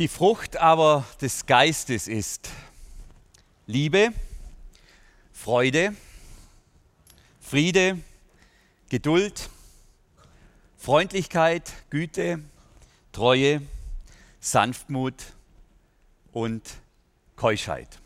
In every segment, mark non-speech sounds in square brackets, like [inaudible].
Die Frucht aber des Geistes ist Liebe, Freude, Friede, Geduld, Freundlichkeit, Güte, Treue, Sanftmut und Keuschheit.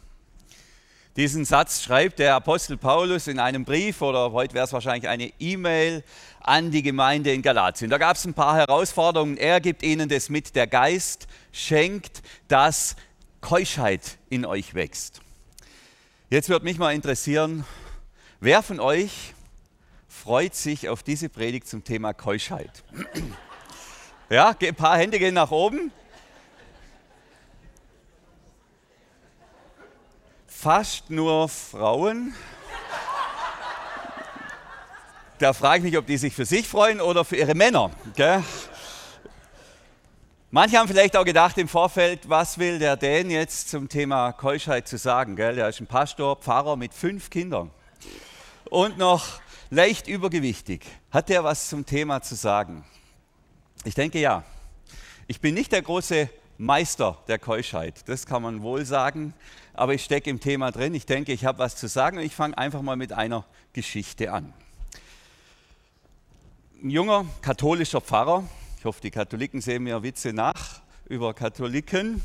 Diesen Satz schreibt der Apostel Paulus in einem Brief oder heute wäre es wahrscheinlich eine E-Mail an die Gemeinde in Galatien. Da gab es ein paar Herausforderungen. Er gibt ihnen das mit. Der Geist schenkt, dass Keuschheit in euch wächst. Jetzt wird mich mal interessieren, wer von euch freut sich auf diese Predigt zum Thema Keuschheit? [clears throat] Ja, ein paar Hände gehen nach oben. Fast nur Frauen. Da frage ich mich, ob die sich für sich freuen oder für ihre Männer. Gell? Manche haben vielleicht auch gedacht im Vorfeld, was will der Dan jetzt zum Thema Keuschheit zu sagen? Gell? Er ist ein Pastor, Pfarrer mit fünf Kindern und noch leicht übergewichtig. Hat der was zum Thema zu sagen? Ich denke ja. Ich bin nicht der große Meister der Keuschheit, das kann man wohl sagen, aber ich stecke im Thema drin. Ich denke, ich habe was zu sagen und ich fange einfach mal mit einer Geschichte an ein junger katholischer Pfarrer, ich hoffe, die Katholiken sehen mir Witze nach über Katholiken,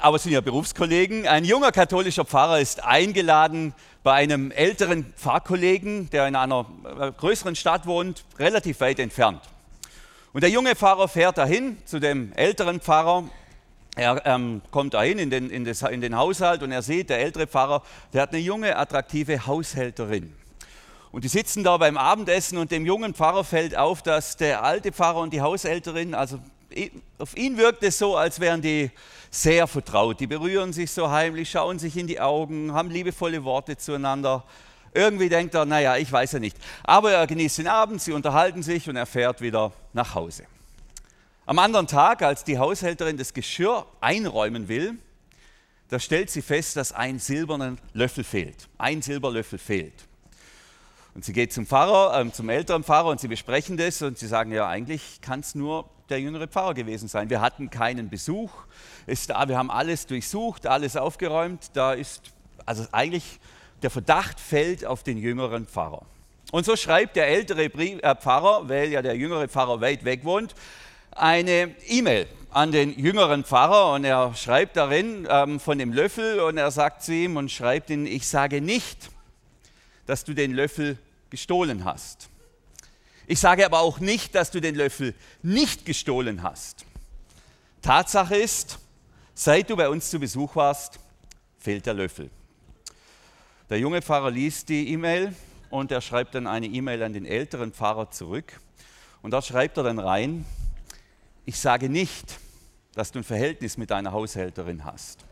aber es sind ja Berufskollegen. Ein junger katholischer Pfarrer ist eingeladen bei einem älteren Pfarrkollegen, der in einer äh, größeren Stadt wohnt, relativ weit entfernt. Und der junge Pfarrer fährt dahin zu dem älteren Pfarrer. Er ähm, kommt dahin in den, in, das, in den Haushalt und er sieht, der ältere Pfarrer, der hat eine junge, attraktive Haushälterin. Und die sitzen da beim Abendessen und dem jungen Pfarrer fällt auf, dass der alte Pfarrer und die Haushälterin, also auf ihn wirkt es so, als wären die sehr vertraut. Die berühren sich so heimlich, schauen sich in die Augen, haben liebevolle Worte zueinander. Irgendwie denkt er, naja, ich weiß ja nicht. Aber er genießt den Abend, sie unterhalten sich und er fährt wieder nach Hause. Am anderen Tag, als die Haushälterin das Geschirr einräumen will, da stellt sie fest, dass ein silberner Löffel fehlt. Ein Silberlöffel fehlt. Und sie geht zum Pfarrer, äh, zum älteren Pfarrer und sie besprechen das und sie sagen, ja, eigentlich kann es nur der jüngere Pfarrer gewesen sein. Wir hatten keinen Besuch, ist da, wir haben alles durchsucht, alles aufgeräumt. Da ist, also eigentlich der Verdacht fällt auf den jüngeren Pfarrer. Und so schreibt der ältere äh, Pfarrer, weil ja der jüngere Pfarrer weit weg wohnt, eine E-Mail an den jüngeren Pfarrer und er schreibt darin ähm, von dem Löffel und er sagt zu ihm und schreibt ihn, ich sage nicht, dass du den Löffel gestohlen hast. Ich sage aber auch nicht, dass du den Löffel nicht gestohlen hast. Tatsache ist, seit du bei uns zu Besuch warst, fehlt der Löffel. Der junge Pfarrer liest die E-Mail und er schreibt dann eine E-Mail an den älteren Pfarrer zurück. Und dort schreibt er dann rein, ich sage nicht, dass du ein Verhältnis mit deiner Haushälterin hast.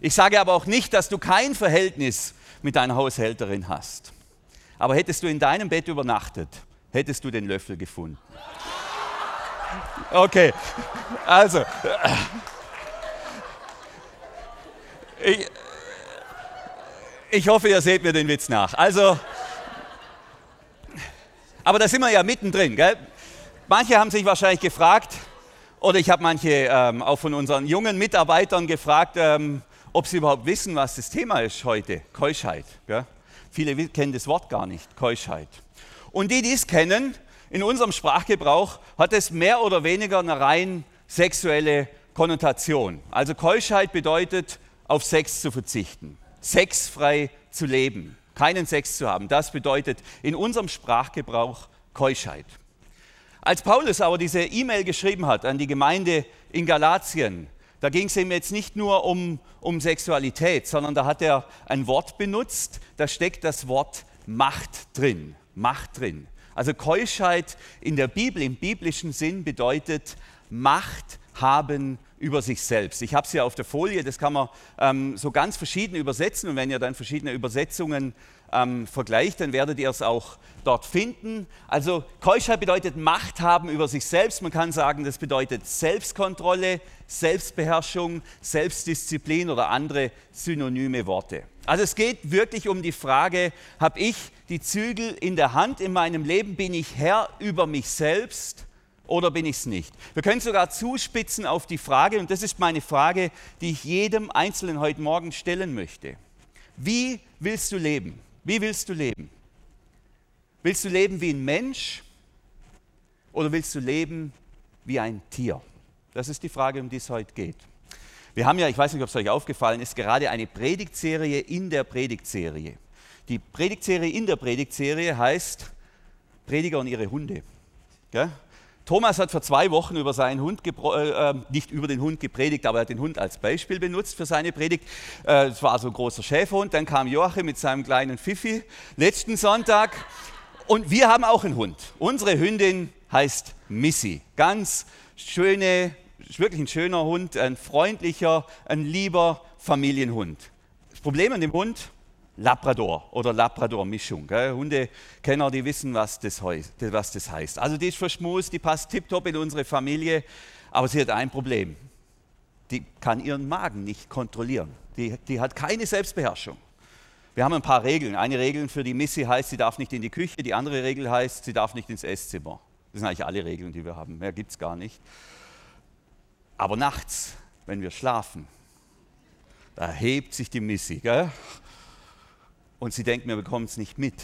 Ich sage aber auch nicht, dass du kein Verhältnis mit deiner Haushälterin hast. Aber hättest du in deinem Bett übernachtet, hättest du den Löffel gefunden. Okay, also. Ich, ich hoffe, ihr seht mir den Witz nach. Also, aber da sind wir ja mittendrin. Gell? Manche haben sich wahrscheinlich gefragt, oder ich habe manche ähm, auch von unseren jungen Mitarbeitern gefragt, ähm, ob sie überhaupt wissen, was das Thema ist heute, Keuschheit. Gell? Viele kennen das Wort gar nicht, Keuschheit. Und die, die es kennen, in unserem Sprachgebrauch hat es mehr oder weniger eine rein sexuelle Konnotation. Also Keuschheit bedeutet, auf Sex zu verzichten, sexfrei zu leben, keinen Sex zu haben. Das bedeutet in unserem Sprachgebrauch Keuschheit. Als Paulus aber diese E-Mail geschrieben hat an die Gemeinde in Galatien, da ging es ihm jetzt nicht nur um, um Sexualität, sondern da hat er ein Wort benutzt, da steckt das Wort Macht drin. Macht drin. Also Keuschheit in der Bibel, im biblischen Sinn bedeutet Macht haben über sich selbst. Ich habe es hier auf der Folie, das kann man ähm, so ganz verschieden übersetzen und wenn ihr dann verschiedene Übersetzungen ähm, vergleicht, dann werdet ihr es auch dort finden. Also Keuschheit bedeutet Macht haben über sich selbst. Man kann sagen, das bedeutet Selbstkontrolle, Selbstbeherrschung, Selbstdisziplin oder andere synonyme Worte. Also es geht wirklich um die Frage, habe ich die Zügel in der Hand in meinem Leben? Bin ich Herr über mich selbst oder bin ich es nicht? Wir können sogar zuspitzen auf die Frage, und das ist meine Frage, die ich jedem Einzelnen heute Morgen stellen möchte. Wie willst du leben? Wie willst du leben? Willst du leben wie ein Mensch oder willst du leben wie ein Tier? Das ist die Frage, um die es heute geht. Wir haben ja, ich weiß nicht, ob es euch aufgefallen ist, gerade eine Predigtserie in der Predigtserie. Die Predigtserie in der Predigtserie heißt Prediger und ihre Hunde. Gell? Thomas hat vor zwei Wochen über seinen Hund, äh, äh, nicht über den Hund gepredigt, aber er hat den Hund als Beispiel benutzt für seine Predigt. Äh, es war so ein großer Schäferhund. Dann kam Joachim mit seinem kleinen Fifi letzten Sonntag. Und wir haben auch einen Hund. Unsere Hündin heißt Missy. Ganz schöne, wirklich ein schöner Hund, ein freundlicher, ein lieber Familienhund. Das Problem an dem Hund, Labrador oder Labrador-Mischung. Hundekenner, die wissen, was das, was das heißt. Also die ist verschmust, die passt tiptop in unsere Familie, aber sie hat ein Problem. Die kann ihren Magen nicht kontrollieren. Die, die hat keine Selbstbeherrschung. Wir haben ein paar Regeln. Eine Regel für die Missy heißt, sie darf nicht in die Küche. Die andere Regel heißt, sie darf nicht ins Esszimmer. Das sind eigentlich alle Regeln, die wir haben. Mehr gibt es gar nicht. Aber nachts, wenn wir schlafen, da hebt sich die Missy. Gell? Und sie denkt, wir bekommen es nicht mit.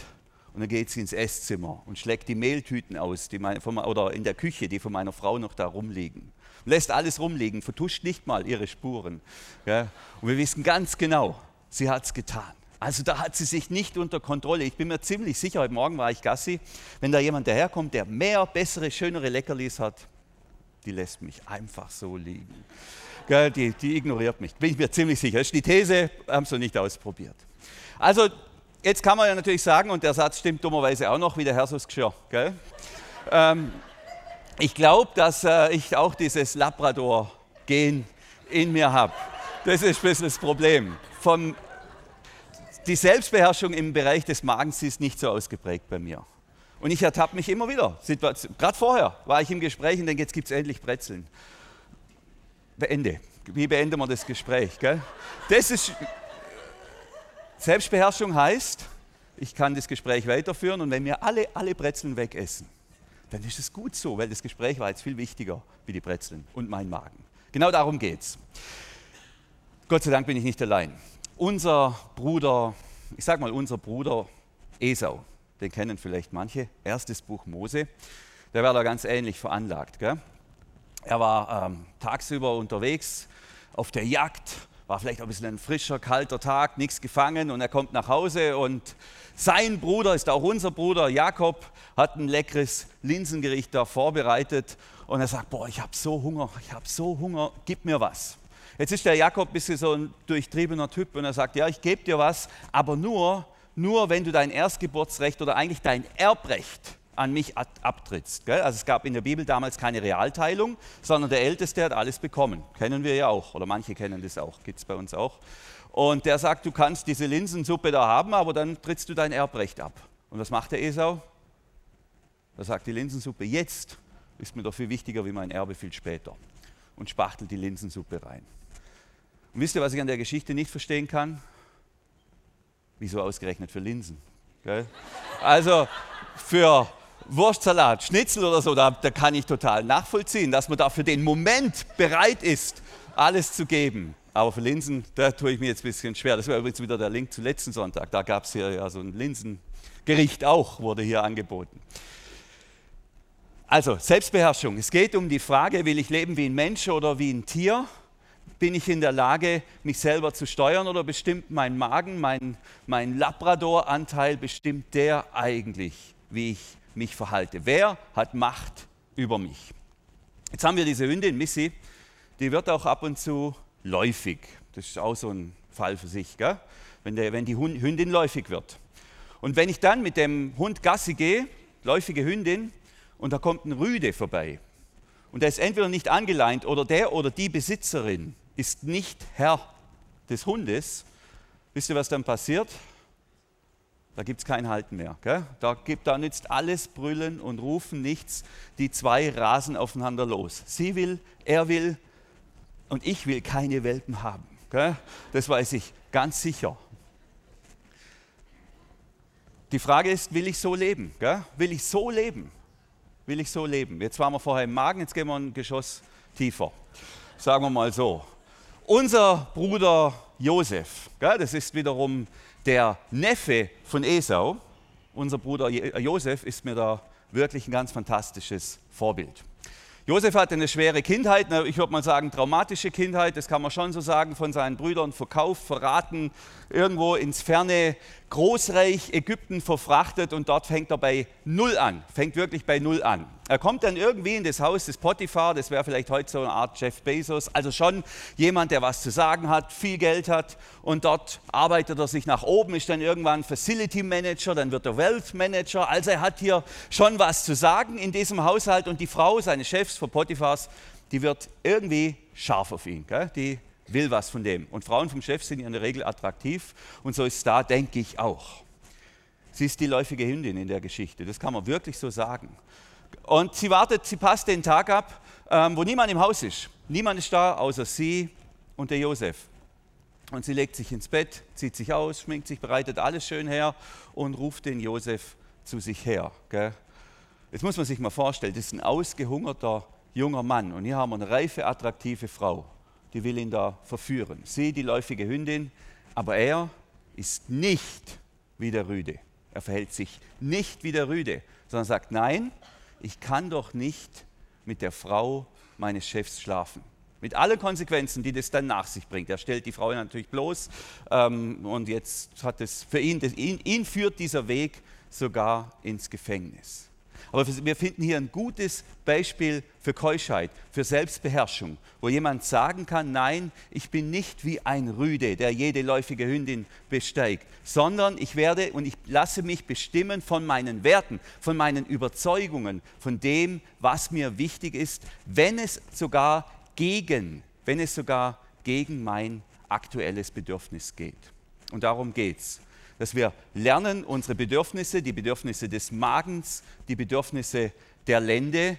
Und dann geht sie ins Esszimmer und schlägt die Mehltüten aus, die mein, von, oder in der Küche, die von meiner Frau noch da rumliegen. Lässt alles rumliegen, vertuscht nicht mal ihre Spuren. Ja? Und wir wissen ganz genau, sie hat es getan. Also da hat sie sich nicht unter Kontrolle. Ich bin mir ziemlich sicher, heute Morgen war ich Gassi, wenn da jemand daherkommt, der mehr, bessere, schönere Leckerlis hat, die lässt mich einfach so liegen. Die, die ignoriert mich, bin ich mir ziemlich sicher. Das ist die These, haben sie nicht ausprobiert. Also, jetzt kann man ja natürlich sagen, und der Satz stimmt dummerweise auch noch, wie der Herr so Geschirr. Gell? Ähm, ich glaube, dass äh, ich auch dieses Labrador-Gen in mir habe. Das ist ein bisschen das Problem. Vom, die Selbstbeherrschung im Bereich des Magens ist nicht so ausgeprägt bei mir. Und ich ertappe mich immer wieder. Gerade vorher war ich im Gespräch und denke, jetzt gibt es endlich Brezeln. Beende. Wie beenden wir das Gespräch? Gell? Das ist Selbstbeherrschung heißt, ich kann das Gespräch weiterführen und wenn wir alle, alle Brezeln wegessen, dann ist es gut so, weil das Gespräch war jetzt viel wichtiger wie die Brezeln und mein Magen. Genau darum geht es. Gott sei Dank bin ich nicht allein. Unser Bruder, ich sage mal unser Bruder Esau, den kennen vielleicht manche, erstes Buch Mose, der war da ganz ähnlich veranlagt. Gell? Er war ähm, tagsüber unterwegs auf der Jagd war vielleicht auch ein bisschen ein frischer, kalter Tag, nichts gefangen und er kommt nach Hause und sein Bruder, ist auch unser Bruder, Jakob, hat ein leckeres Linsengericht da vorbereitet und er sagt, boah, ich habe so Hunger, ich habe so Hunger, gib mir was. Jetzt ist der Jakob ein bisschen so ein durchtriebener Typ und er sagt, ja, ich gebe dir was, aber nur, nur wenn du dein Erstgeburtsrecht oder eigentlich dein Erbrecht an mich abtrittst. Gell? Also es gab in der Bibel damals keine Realteilung, sondern der Älteste hat alles bekommen. Kennen wir ja auch, oder manche kennen das auch, gibt es bei uns auch. Und der sagt, du kannst diese Linsensuppe da haben, aber dann trittst du dein Erbrecht ab. Und was macht der Esau? Er sagt, die Linsensuppe jetzt ist mir doch viel wichtiger wie mein Erbe viel später. Und spachtelt die Linsensuppe rein. Und wisst ihr, was ich an der Geschichte nicht verstehen kann? Wieso ausgerechnet für Linsen? Gell? Also für Wurstsalat, Schnitzel oder so, da, da kann ich total nachvollziehen, dass man da für den Moment bereit ist, alles zu geben. Aber für Linsen, da tue ich mir jetzt ein bisschen schwer. Das wäre übrigens wieder der Link zu letzten Sonntag. Da gab es hier ja so ein Linsengericht auch, wurde hier angeboten. Also Selbstbeherrschung. Es geht um die Frage, will ich leben wie ein Mensch oder wie ein Tier? Bin ich in der Lage, mich selber zu steuern oder bestimmt mein Magen, mein, mein Labrador-Anteil, bestimmt der eigentlich, wie ich mich verhalte. Wer hat Macht über mich? Jetzt haben wir diese Hündin, Missy, die wird auch ab und zu läufig. Das ist auch so ein Fall für sich, gell? Wenn, der, wenn die Hündin läufig wird. Und wenn ich dann mit dem Hund Gassi gehe, läufige Hündin, und da kommt ein Rüde vorbei, und der ist entweder nicht angeleint oder der oder die Besitzerin ist nicht Herr des Hundes, wisst ihr, was dann passiert? Da gibt es kein Halten mehr. Gell? Da, gibt, da nützt alles Brüllen und Rufen nichts. Die zwei rasen aufeinander los. Sie will, er will und ich will keine Welpen haben. Gell? Das weiß ich ganz sicher. Die Frage ist, will ich so leben? Gell? Will ich so leben? will ich so leben. Jetzt waren wir vorher im Magen, jetzt gehen wir ein Geschoss tiefer. Sagen wir mal so. Unser Bruder Josef, das ist wiederum der Neffe von Esau. Unser Bruder Josef ist mir da wirklich ein ganz fantastisches Vorbild. Josef hatte eine schwere Kindheit, ich würde mal sagen traumatische Kindheit, das kann man schon so sagen, von seinen Brüdern verkauft, verraten, irgendwo ins ferne Großreich Ägypten verfrachtet und dort fängt er bei Null an, fängt wirklich bei Null an. Er kommt dann irgendwie in das Haus des Potiphar, das wäre vielleicht heute so eine Art Jeff Bezos, also schon jemand, der was zu sagen hat, viel Geld hat und dort arbeitet er sich nach oben, ist dann irgendwann Facility Manager, dann wird er Wealth Manager, also er hat hier schon was zu sagen in diesem Haushalt und die Frau, seine Chefs von Potiphars, die wird irgendwie scharf auf ihn, gell? die will was von dem. Und Frauen vom Chef sind in der Regel attraktiv und so ist da, denke ich auch. Sie ist die läufige Hündin in der Geschichte, das kann man wirklich so sagen. Und sie wartet, sie passt den Tag ab, ähm, wo niemand im Haus ist. Niemand ist da, außer sie und der Josef. Und sie legt sich ins Bett, zieht sich aus, schminkt sich, bereitet alles schön her und ruft den Josef zu sich her. Gell? Jetzt muss man sich mal vorstellen, das ist ein ausgehungerter junger Mann und hier haben wir eine reife, attraktive Frau, die will ihn da verführen. Sie, die läufige Hündin, aber er ist nicht wie der Rüde. Er verhält sich nicht wie der Rüde, sondern sagt, nein, ich kann doch nicht mit der Frau meines Chefs schlafen. Mit allen Konsequenzen, die das dann nach sich bringt. Er stellt die Frau natürlich bloß ähm, und jetzt hat es für ihn, das, ihn, ihn führt dieser Weg sogar ins Gefängnis. Aber wir finden hier ein gutes Beispiel für Keuschheit, für Selbstbeherrschung, wo jemand sagen kann, nein, ich bin nicht wie ein Rüde, der jede läufige Hündin besteigt, sondern ich werde und ich lasse mich bestimmen von meinen Werten, von meinen Überzeugungen, von dem, was mir wichtig ist, wenn es sogar gegen, wenn es sogar gegen mein aktuelles Bedürfnis geht. Und darum geht es dass wir lernen, unsere Bedürfnisse, die Bedürfnisse des Magens, die Bedürfnisse der Lände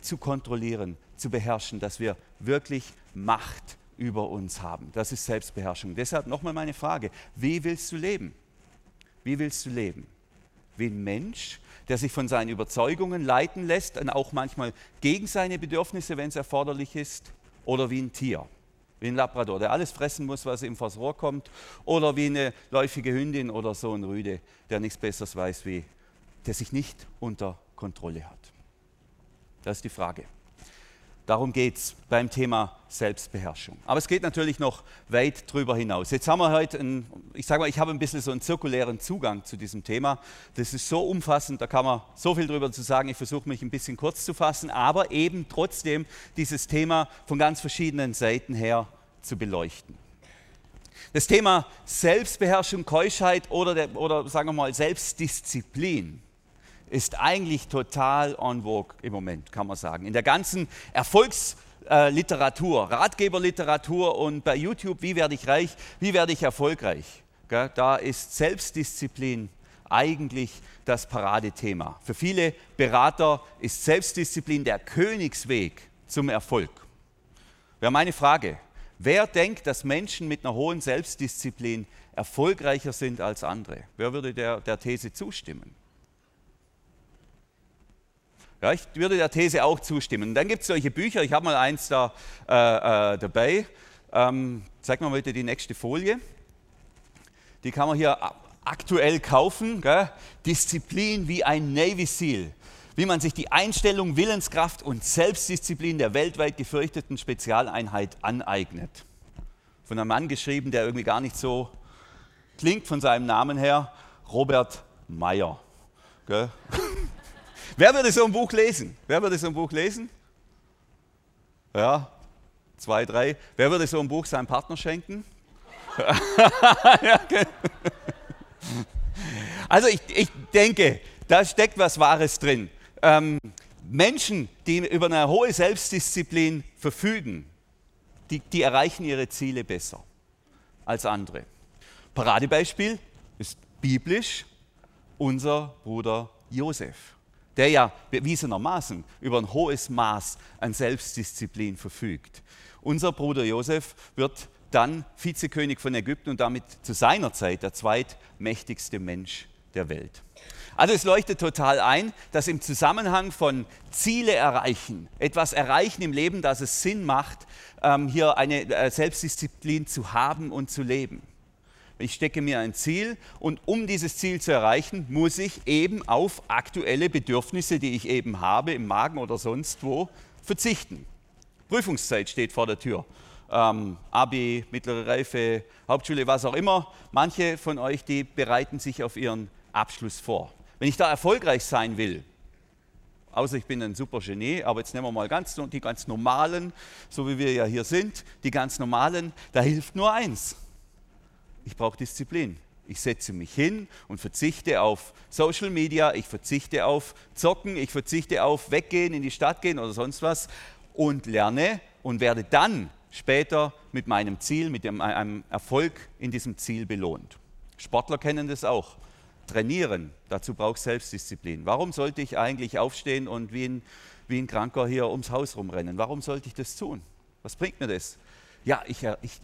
zu kontrollieren, zu beherrschen, dass wir wirklich Macht über uns haben. Das ist Selbstbeherrschung. Deshalb nochmal meine Frage, wie willst du leben? Wie willst du leben? Wie ein Mensch, der sich von seinen Überzeugungen leiten lässt und auch manchmal gegen seine Bedürfnisse, wenn es erforderlich ist, oder wie ein Tier? Wie ein Labrador, der alles fressen muss, was ihm vors Rohr kommt, oder wie eine läufige Hündin oder so ein Rüde, der nichts Besseres weiß, wie der sich nicht unter Kontrolle hat. Das ist die Frage. Darum geht es beim Thema Selbstbeherrschung. Aber es geht natürlich noch weit drüber hinaus. Jetzt haben wir heute, einen, ich sage mal, ich habe ein bisschen so einen zirkulären Zugang zu diesem Thema. Das ist so umfassend, da kann man so viel drüber zu sagen. Ich versuche mich ein bisschen kurz zu fassen, aber eben trotzdem dieses Thema von ganz verschiedenen Seiten her zu beleuchten. Das Thema Selbstbeherrschung, Keuschheit oder, der, oder sagen wir mal Selbstdisziplin ist eigentlich total en vogue im Moment, kann man sagen. In der ganzen Erfolgsliteratur, Ratgeberliteratur und bei YouTube, wie werde ich reich, wie werde ich erfolgreich, da ist Selbstdisziplin eigentlich das Paradethema. Für viele Berater ist Selbstdisziplin der Königsweg zum Erfolg. Wäre meine Frage, wer denkt, dass Menschen mit einer hohen Selbstdisziplin erfolgreicher sind als andere? Wer würde der, der These zustimmen? Ja, ich würde der These auch zustimmen. Und dann gibt es solche Bücher, ich habe mal eins da äh, äh, dabei. Ähm, zeig mal bitte die nächste Folie. Die kann man hier aktuell kaufen. Gell? Disziplin wie ein Navy SEAL. Wie man sich die Einstellung, Willenskraft und Selbstdisziplin der weltweit gefürchteten Spezialeinheit aneignet. Von einem Mann geschrieben, der irgendwie gar nicht so klingt von seinem Namen her, Robert Meyer. [laughs] Wer würde so ein Buch lesen? Wer würde so ein Buch lesen? Ja, zwei, drei. Wer würde so ein Buch seinem Partner schenken? [laughs] also ich, ich denke, da steckt was Wahres drin. Ähm, Menschen, die über eine hohe Selbstdisziplin verfügen, die, die erreichen ihre Ziele besser als andere. Paradebeispiel ist biblisch unser Bruder Josef der ja bewiesenermaßen über ein hohes Maß an Selbstdisziplin verfügt. Unser Bruder Josef wird dann Vizekönig von Ägypten und damit zu seiner Zeit der zweitmächtigste Mensch der Welt. Also es leuchtet total ein, dass im Zusammenhang von Ziele erreichen, etwas erreichen im Leben, dass es Sinn macht, ähm, hier eine äh, Selbstdisziplin zu haben und zu leben. Ich stecke mir ein Ziel und um dieses Ziel zu erreichen, muss ich eben auf aktuelle Bedürfnisse, die ich eben habe, im Magen oder sonst wo, verzichten. Prüfungszeit steht vor der Tür. Ähm, Abi, mittlere Reife, Hauptschule, was auch immer. Manche von euch, die bereiten sich auf ihren Abschluss vor. Wenn ich da erfolgreich sein will, außer ich bin ein super Genie, aber jetzt nehmen wir mal ganz, die ganz normalen, so wie wir ja hier sind, die ganz normalen, da hilft nur eins ich brauche Disziplin. Ich setze mich hin und verzichte auf Social Media, ich verzichte auf Zocken, ich verzichte auf Weggehen, in die Stadt gehen oder sonst was und lerne und werde dann später mit meinem Ziel, mit einem Erfolg in diesem Ziel belohnt. Sportler kennen das auch. Trainieren, dazu braucht Selbstdisziplin. Warum sollte ich eigentlich aufstehen und wie ein, wie ein Kranker hier ums Haus rumrennen? Warum sollte ich das tun? Was bringt mir das? Ja, ich, ich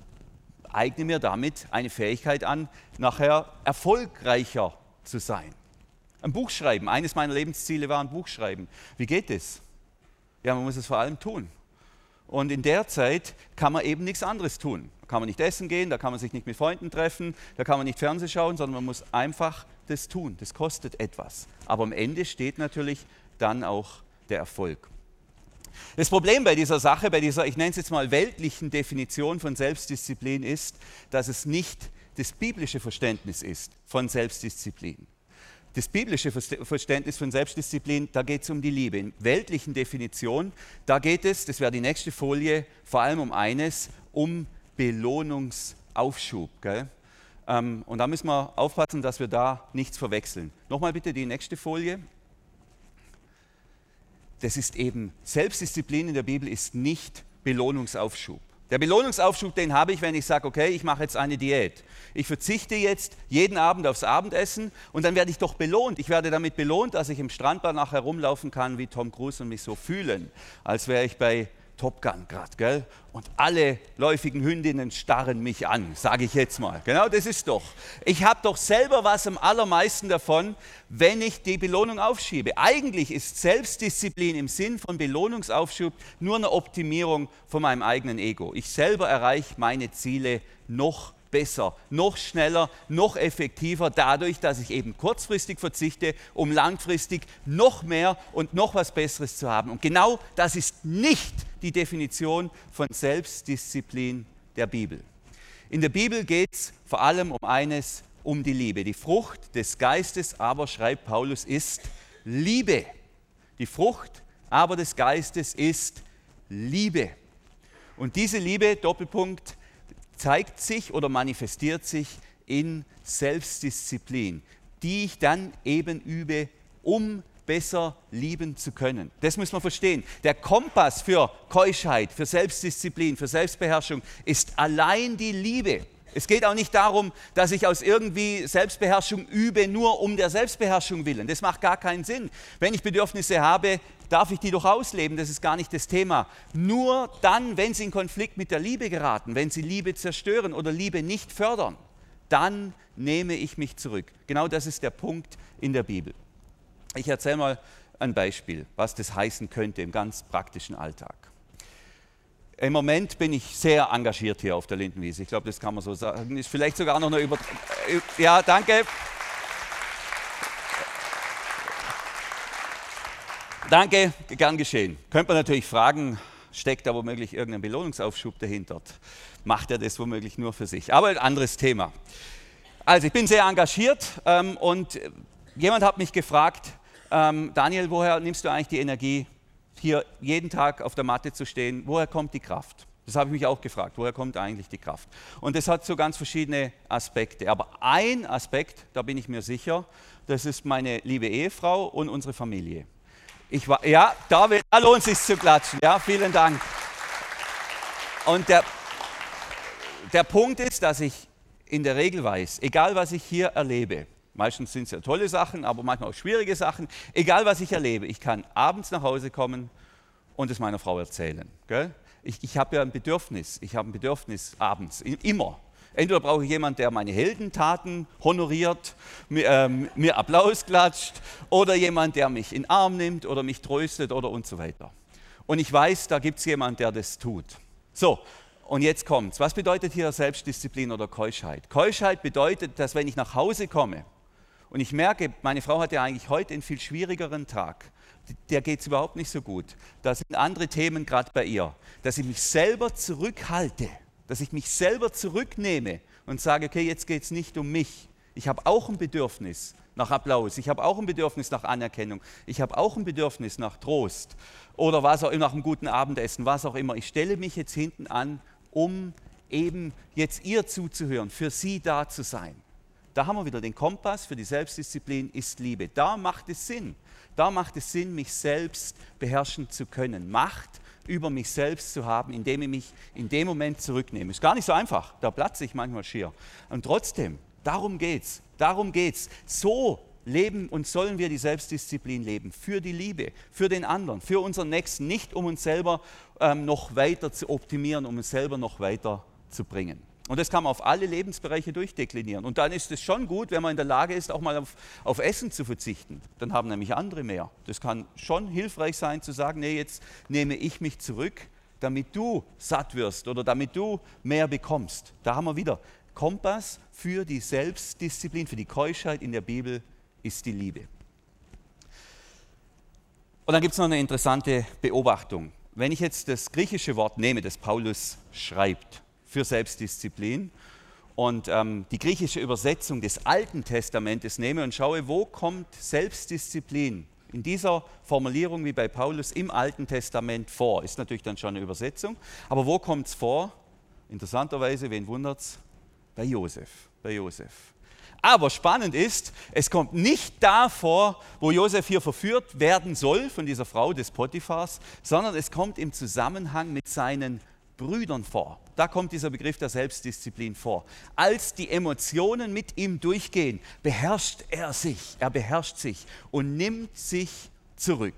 eigne mir damit eine Fähigkeit an, nachher erfolgreicher zu sein. Ein Buch schreiben. Eines meiner Lebensziele war ein Buch schreiben. Wie geht es? Ja, man muss es vor allem tun. Und in der Zeit kann man eben nichts anderes tun. Da kann man nicht essen gehen, da kann man sich nicht mit Freunden treffen, da kann man nicht Fernsehen schauen, sondern man muss einfach das tun. Das kostet etwas. Aber am Ende steht natürlich dann auch der Erfolg. Das Problem bei dieser Sache, bei dieser, ich nenne es jetzt mal weltlichen Definition von Selbstdisziplin ist, dass es nicht das biblische Verständnis ist von Selbstdisziplin. Das biblische Verständnis von Selbstdisziplin, da geht es um die Liebe. In weltlichen Definition, da geht es, das wäre die nächste Folie, vor allem um eines, um Belohnungsaufschub. Gell? Ähm, und da müssen wir aufpassen, dass wir da nichts verwechseln. Nochmal bitte die nächste Folie das ist eben Selbstdisziplin in der Bibel ist nicht Belohnungsaufschub. Der Belohnungsaufschub, den habe ich, wenn ich sage, okay, ich mache jetzt eine Diät. Ich verzichte jetzt jeden Abend aufs Abendessen und dann werde ich doch belohnt. Ich werde damit belohnt, dass ich im Strandbad nachher rumlaufen kann wie Tom Cruise und mich so fühlen, als wäre ich bei Top Gun gerade, gell? Und alle läufigen Hündinnen starren mich an, sage ich jetzt mal. Genau das ist doch. Ich habe doch selber was am allermeisten davon, wenn ich die Belohnung aufschiebe. Eigentlich ist Selbstdisziplin im Sinn von Belohnungsaufschub nur eine Optimierung von meinem eigenen Ego. Ich selber erreiche meine Ziele noch besser, noch schneller, noch effektiver, dadurch, dass ich eben kurzfristig verzichte, um langfristig noch mehr und noch was Besseres zu haben. Und genau das ist nicht die Definition von Selbstdisziplin der Bibel. In der Bibel geht es vor allem um eines, um die Liebe. Die Frucht des Geistes aber, schreibt Paulus, ist Liebe. Die Frucht aber des Geistes ist Liebe. Und diese Liebe, Doppelpunkt, zeigt sich oder manifestiert sich in Selbstdisziplin, die ich dann eben übe, um besser lieben zu können. Das muss man verstehen. Der Kompass für Keuschheit, für Selbstdisziplin, für Selbstbeherrschung ist allein die Liebe. Es geht auch nicht darum, dass ich aus irgendwie Selbstbeherrschung übe, nur um der Selbstbeherrschung willen. Das macht gar keinen Sinn. Wenn ich Bedürfnisse habe, darf ich die doch ausleben, das ist gar nicht das Thema. Nur dann, wenn sie in Konflikt mit der Liebe geraten, wenn sie Liebe zerstören oder Liebe nicht fördern, dann nehme ich mich zurück. Genau das ist der Punkt in der Bibel. Ich erzähle mal ein Beispiel, was das heißen könnte im ganz praktischen Alltag. Im Moment bin ich sehr engagiert hier auf der Lindenwiese. Ich glaube, das kann man so sagen. Ist vielleicht sogar noch eine Über... Äh, ja, danke. Danke, gern geschehen. Könnte man natürlich fragen, steckt da womöglich irgendein Belohnungsaufschub dahinter? Macht er das womöglich nur für sich? Aber ein anderes Thema. Also ich bin sehr engagiert ähm, und jemand hat mich gefragt, ähm, Daniel, woher nimmst du eigentlich die Energie hier jeden Tag auf der Matte zu stehen, woher kommt die Kraft? Das habe ich mich auch gefragt, woher kommt eigentlich die Kraft? Und das hat so ganz verschiedene Aspekte. Aber ein Aspekt, da bin ich mir sicher, das ist meine liebe Ehefrau und unsere Familie. Ich war, ja, David, da lohnt es sich zu klatschen. Ja, vielen Dank. Und der, der Punkt ist, dass ich in der Regel weiß, egal was ich hier erlebe, Meistens sind es ja tolle Sachen, aber manchmal auch schwierige Sachen. Egal, was ich erlebe, ich kann abends nach Hause kommen und es meiner Frau erzählen. Gell? Ich, ich habe ja ein Bedürfnis, ich habe ein Bedürfnis abends, immer. Entweder brauche ich jemanden, der meine Heldentaten honoriert, mir, ähm, mir Applaus klatscht, oder jemand, der mich in den Arm nimmt oder mich tröstet oder und so weiter. Und ich weiß, da gibt es jemanden, der das tut. So, und jetzt kommt's. Was bedeutet hier Selbstdisziplin oder Keuschheit? Keuschheit bedeutet, dass wenn ich nach Hause komme und ich merke, meine Frau hat ja eigentlich heute einen viel schwierigeren Tag, der geht es überhaupt nicht so gut. Da sind andere Themen gerade bei ihr, dass ich mich selber zurückhalte, dass ich mich selber zurücknehme und sage, okay, jetzt geht es nicht um mich. Ich habe auch ein Bedürfnis nach Applaus, ich habe auch ein Bedürfnis nach Anerkennung, ich habe auch ein Bedürfnis nach Trost oder was auch immer, nach einem guten Abendessen, was auch immer. Ich stelle mich jetzt hinten an um eben jetzt ihr zuzuhören, für sie da zu sein. Da haben wir wieder den Kompass für die Selbstdisziplin ist Liebe. Da macht es Sinn. Da macht es Sinn, mich selbst beherrschen zu können. Macht über mich selbst zu haben, indem ich mich in dem Moment zurücknehme. Ist gar nicht so einfach. Da platze ich manchmal schier. Und trotzdem, darum geht's. Darum geht's. So leben und sollen wir die Selbstdisziplin leben. Für die Liebe, für den anderen, für unseren Nächsten. Nicht um uns selber ähm, noch weiter zu optimieren, um uns selber noch weiter zu bringen. Und das kann man auf alle Lebensbereiche durchdeklinieren. Und dann ist es schon gut, wenn man in der Lage ist, auch mal auf, auf, Essen zu verzichten. Dann haben nämlich andere mehr. Das kann schon hilfreich sein zu sagen, nee, jetzt nehme ich mich zurück, damit du satt wirst oder damit du mehr bekommst. Da haben wir wieder Kompass für die Selbstdisziplin, für die Keuschheit in der Bibel ist die Liebe. Und dann gibt es noch eine interessante Beobachtung. Wenn ich jetzt das griechische Wort nehme, das Paulus schreibt für Selbstdisziplin, und ähm, die griechische Übersetzung des Alten Testamentes nehme und schaue, wo kommt Selbstdisziplin in dieser Formulierung wie bei Paulus im Alten Testament vor, ist natürlich dann schon eine Übersetzung, aber wo kommt es vor? Interessanterweise, wen wundert es? Bei Josef. Bei Josef. Aber spannend ist, es kommt nicht davor, wo Josef hier verführt werden soll von dieser Frau des Potiphars, sondern es kommt im Zusammenhang mit seinen Brüdern vor. Da kommt dieser Begriff der Selbstdisziplin vor. Als die Emotionen mit ihm durchgehen, beherrscht er sich, er beherrscht sich und nimmt sich zurück.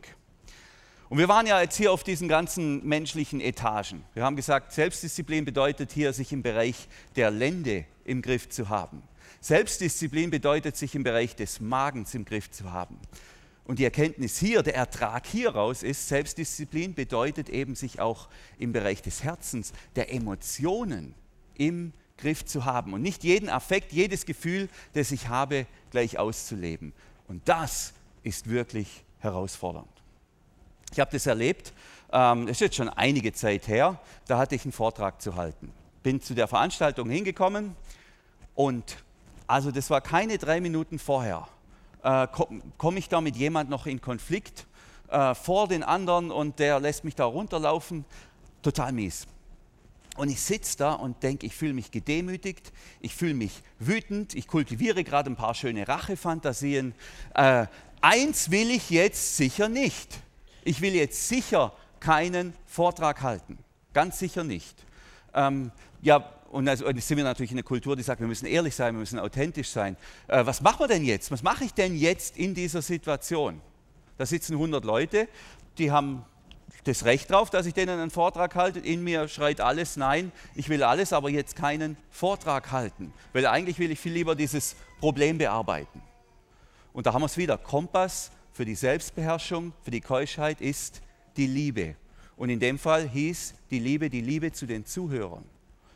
Und wir waren ja jetzt hier auf diesen ganzen menschlichen Etagen. Wir haben gesagt, Selbstdisziplin bedeutet hier, sich im Bereich der Lände im Griff zu haben. Selbstdisziplin bedeutet, sich im Bereich des Magens im Griff zu haben. Und die Erkenntnis hier, der Ertrag hieraus ist, Selbstdisziplin bedeutet eben, sich auch im Bereich des Herzens, der Emotionen im Griff zu haben und nicht jeden Affekt, jedes Gefühl, das ich habe, gleich auszuleben. Und das ist wirklich herausfordernd. Ich habe das erlebt, ähm, das ist jetzt schon einige Zeit her, da hatte ich einen Vortrag zu halten. Bin zu der Veranstaltung hingekommen und also das war keine drei Minuten vorher. Äh, Komme komm ich da mit jemand noch in Konflikt äh, vor den anderen und der lässt mich da runterlaufen? Total mies. Und ich sitze da und denke, ich fühle mich gedemütigt, ich fühle mich wütend, ich kultiviere gerade ein paar schöne Rachefantasien. Äh, eins will ich jetzt sicher nicht. Ich will jetzt sicher keinen Vortrag halten. Ganz sicher nicht. Ähm, ja, und also, sind wir natürlich in einer Kultur, die sagt, wir müssen ehrlich sein, wir müssen authentisch sein. Äh, was machen wir denn jetzt? Was mache ich denn jetzt in dieser Situation? Da sitzen 100 Leute, die haben das Recht drauf, dass ich denen einen Vortrag halte. In mir schreit alles, nein, ich will alles, aber jetzt keinen Vortrag halten. Weil eigentlich will ich viel lieber dieses Problem bearbeiten. Und da haben wir es wieder. Kompass für die Selbstbeherrschung, für die Keuschheit ist die Liebe. Und in dem Fall hieß die Liebe die Liebe zu den Zuhörern.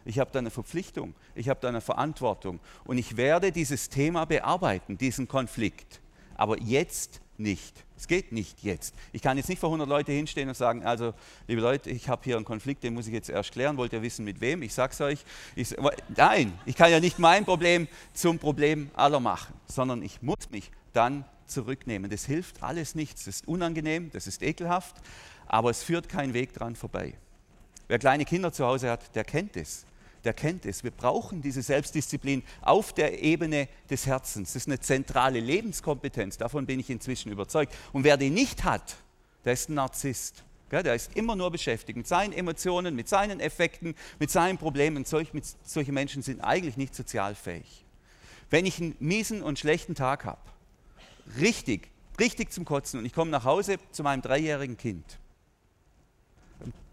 Ich habe da eine Verpflichtung, ich habe da eine Verantwortung und ich werde dieses Thema bearbeiten, diesen Konflikt. Aber jetzt nicht. Es geht nicht jetzt. Ich kann jetzt nicht vor 100 Leute hinstehen und sagen, also liebe Leute, ich habe hier einen Konflikt, den muss ich jetzt erst klären. Wollt ihr wissen, mit wem? Ich sage es euch. Ich, nein, ich kann ja nicht mein Problem zum Problem aller machen, sondern ich muss mich dann zurücknehmen. Das hilft alles nichts. Das ist unangenehm, das ist ekelhaft, aber es führt kein Weg dran vorbei. Wer kleine Kinder zu Hause hat, der kennt es der kennt es. Wir brauchen diese Selbstdisziplin auf der Ebene des Herzens. Das ist eine zentrale Lebenskompetenz, davon bin ich inzwischen überzeugt. Und wer die nicht hat, der ist ein Narzisst. Der ist immer nur beschäftigt mit seinen Emotionen, mit seinen Effekten, mit seinen Problemen. solch, mit, solche Menschen sind eigentlich nicht sozialfähig. Wenn ich einen miesen und schlechten Tag habe, richtig, richtig zum Kotzen und ich komme nach Hause zu meinem dreijährigen Kind,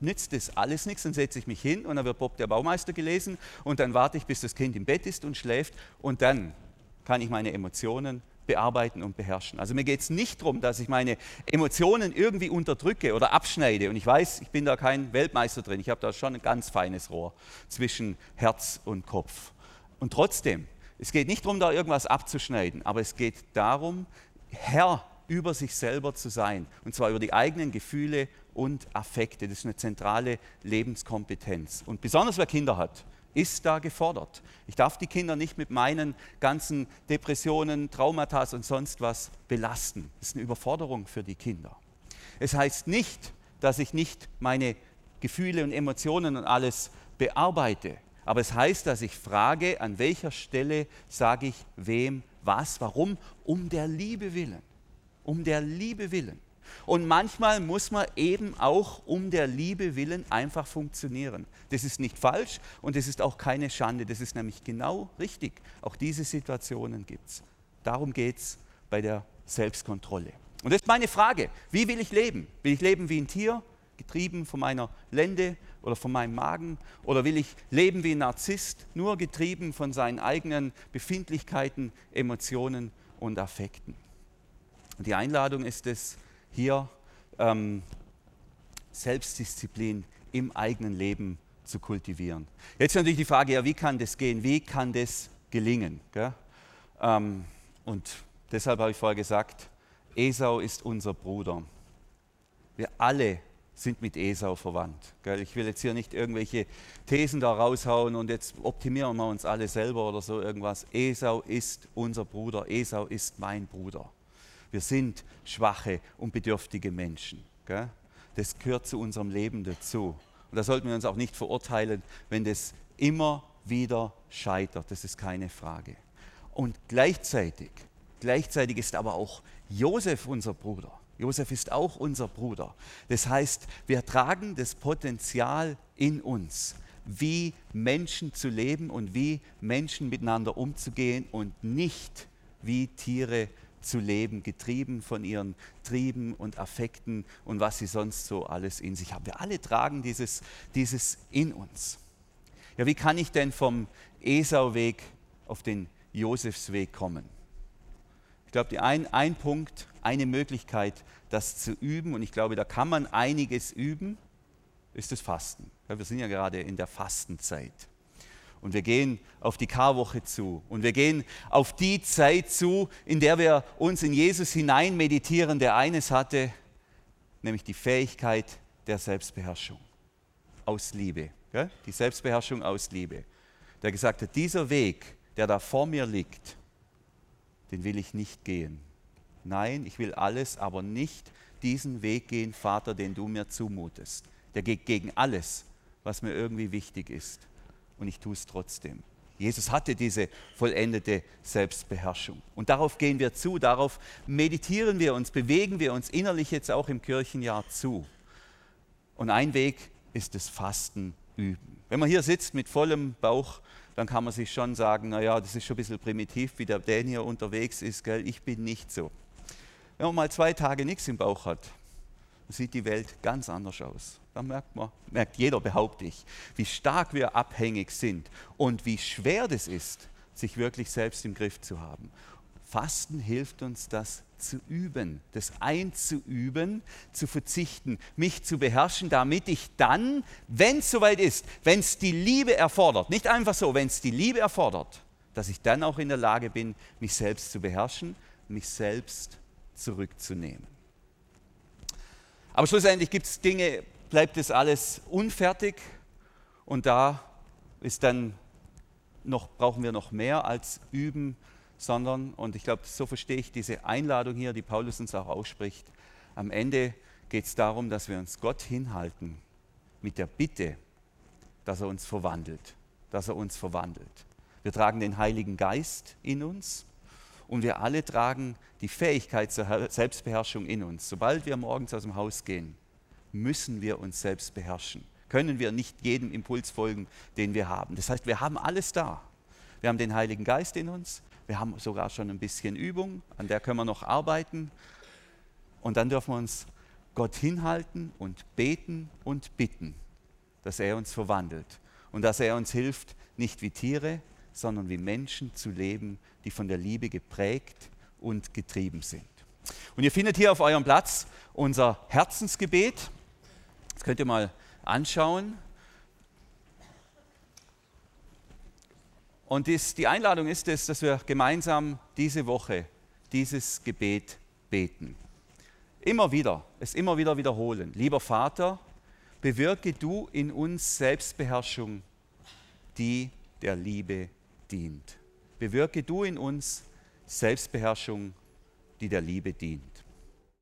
nützt das alles nichts, dann setze ich mich hin und dann wird Bob der Baumeister gelesen und dann warte ich, bis das Kind im Bett ist und schläft und dann kann ich meine Emotionen bearbeiten und beherrschen. Also mir geht es nicht darum, dass ich meine Emotionen irgendwie unterdrücke oder abschneide. Und ich weiß, ich bin da kein Weltmeister drin. Ich habe da schon ein ganz feines Rohr zwischen Herz und Kopf. Und trotzdem, es geht nicht darum, da irgendwas abzuschneiden, aber es geht darum, Herr über sich selber zu sein. Und zwar über die eigenen Gefühle und Affekte. Das ist eine zentrale Lebenskompetenz. Und besonders wer Kinder hat, ist da gefordert. Ich darf die Kinder nicht mit meinen ganzen Depressionen, Traumata und sonst was belasten. Das ist eine Überforderung für die Kinder. Es heißt nicht, dass ich nicht meine Gefühle und Emotionen und alles bearbeite. Aber es heißt, dass ich frage, an welcher Stelle sage ich wem was, warum? Um der Liebe willen um der Liebe willen. Und manchmal muss man eben auch um der Liebe willen einfach funktionieren. Das ist nicht falsch und es ist auch keine Schande. Das ist nämlich genau richtig. Auch diese Situationen gibt es. Darum geht es bei der Selbstkontrolle. Und das ist meine Frage. Wie will ich leben? Will ich leben wie ein Tier, getrieben von meiner Lende oder von meinem Magen? Oder will ich leben wie ein Narzisst, nur getrieben von seinen eigenen Befindlichkeiten, Emotionen und Affekten? Die Einladung ist es, hier ähm, Selbstdisziplin im eigenen Leben zu kultivieren. Jetzt natürlich die Frage, ja, wie kann das gehen? Wie kann das gelingen? Ähm, und deshalb habe ich vorher gesagt, Esau ist unser Bruder. Wir alle sind mit Esau verwandt. Gell? Ich will jetzt hier nicht irgendwelche Thesen da raushauen und jetzt optimieren wir uns alle selber oder so irgendwas. Esau ist unser Bruder, Esau ist mein Bruder. Wir sind schwache und bedürftige Menschen. Gell? Das gehört zu unserem Leben dazu. Und da sollten wir uns auch nicht verurteilen, wenn das immer wieder scheitert. Das ist keine Frage. Und gleichzeitig, gleichzeitig ist aber auch Josef unser Bruder. Josef ist auch unser Bruder. Das heißt, wir tragen das Potenzial in uns, wie Menschen zu leben und wie Menschen miteinander umzugehen und nicht wie Tiere zu leben, getrieben von ihren Trieben und Affekten und was sie sonst so alles in sich haben. Wir alle tragen dieses, dieses in uns. Ja, wie kann ich denn vom Esau-Weg auf den Josefsweg kommen? Ich glaube, ein, ein Punkt, eine Möglichkeit, das zu üben, und ich glaube, da kann man einiges üben, ist das Fasten. Wir sind ja gerade in der Fastenzeit. Und wir gehen auf die Karwoche zu. Und wir gehen auf die Zeit zu, in der wir uns in Jesus hinein meditieren, der eines hatte, nämlich die Fähigkeit der Selbstbeherrschung. Aus Liebe. Gell? Die Selbstbeherrschung aus Liebe. Der gesagt hat, dieser Weg, der da vor mir liegt, den will ich nicht gehen. Nein, ich will alles, aber nicht diesen Weg gehen, Vater, den du mir zumutest. Der geht gegen alles, was mir irgendwie wichtig ist und ich tue es trotzdem. Jesus hatte diese vollendete Selbstbeherrschung. Und darauf gehen wir zu, darauf meditieren wir uns, bewegen wir uns innerlich jetzt auch im Kirchenjahr zu. Und ein Weg ist das Fasten üben. Wenn man hier sitzt mit vollem Bauch, dann kann man sich schon sagen, naja, das ist schon ein bisschen primitiv, wie der Dan hier unterwegs ist, gell? ich bin nicht so. Wenn man mal zwei Tage nichts im Bauch hat, sieht die Welt ganz anders aus. Da merkt man, merkt jeder, behaupte ich, wie stark wir abhängig sind und wie schwer das ist, sich wirklich selbst im Griff zu haben. Fasten hilft uns, das zu üben, das einzuüben, zu verzichten, mich zu beherrschen, damit ich dann, wenn es soweit ist, wenn es die Liebe erfordert, nicht einfach so, wenn es die Liebe erfordert, dass ich dann auch in der Lage bin, mich selbst zu beherrschen, mich selbst zurückzunehmen. Aber schlussendlich gibt es Dinge, bleibt es alles unfertig und da ist dann noch, brauchen wir noch mehr als üben, sondern, und ich glaube, so verstehe ich diese Einladung hier, die Paulus uns auch ausspricht, am Ende geht es darum, dass wir uns Gott hinhalten mit der Bitte, dass er uns verwandelt, dass er uns verwandelt. Wir tragen den Heiligen Geist in uns und wir alle tragen die Fähigkeit zur Selbstbeherrschung in uns. Sobald wir morgens aus dem Haus gehen, müssen wir uns selbst beherrschen. Können wir nicht jedem Impuls folgen, den wir haben. Das heißt, wir haben alles da. Wir haben den Heiligen Geist in uns. Wir haben sogar schon ein bisschen Übung, an der können wir noch arbeiten. Und dann dürfen wir uns Gott hinhalten und beten und bitten, dass er uns verwandelt und dass er uns hilft, nicht wie Tiere, sondern wie Menschen zu leben, die von der Liebe geprägt und getrieben sind. Und ihr findet hier auf eurem Platz unser Herzensgebet. Das könnt ihr mal anschauen. Und dies, die Einladung ist es, dass wir gemeinsam diese Woche dieses Gebet beten. Immer wieder, es immer wieder wiederholen. Lieber Vater, bewirke du in uns Selbstbeherrschung, die der Liebe dient. Bewirke du in uns Selbstbeherrschung, die der Liebe dient.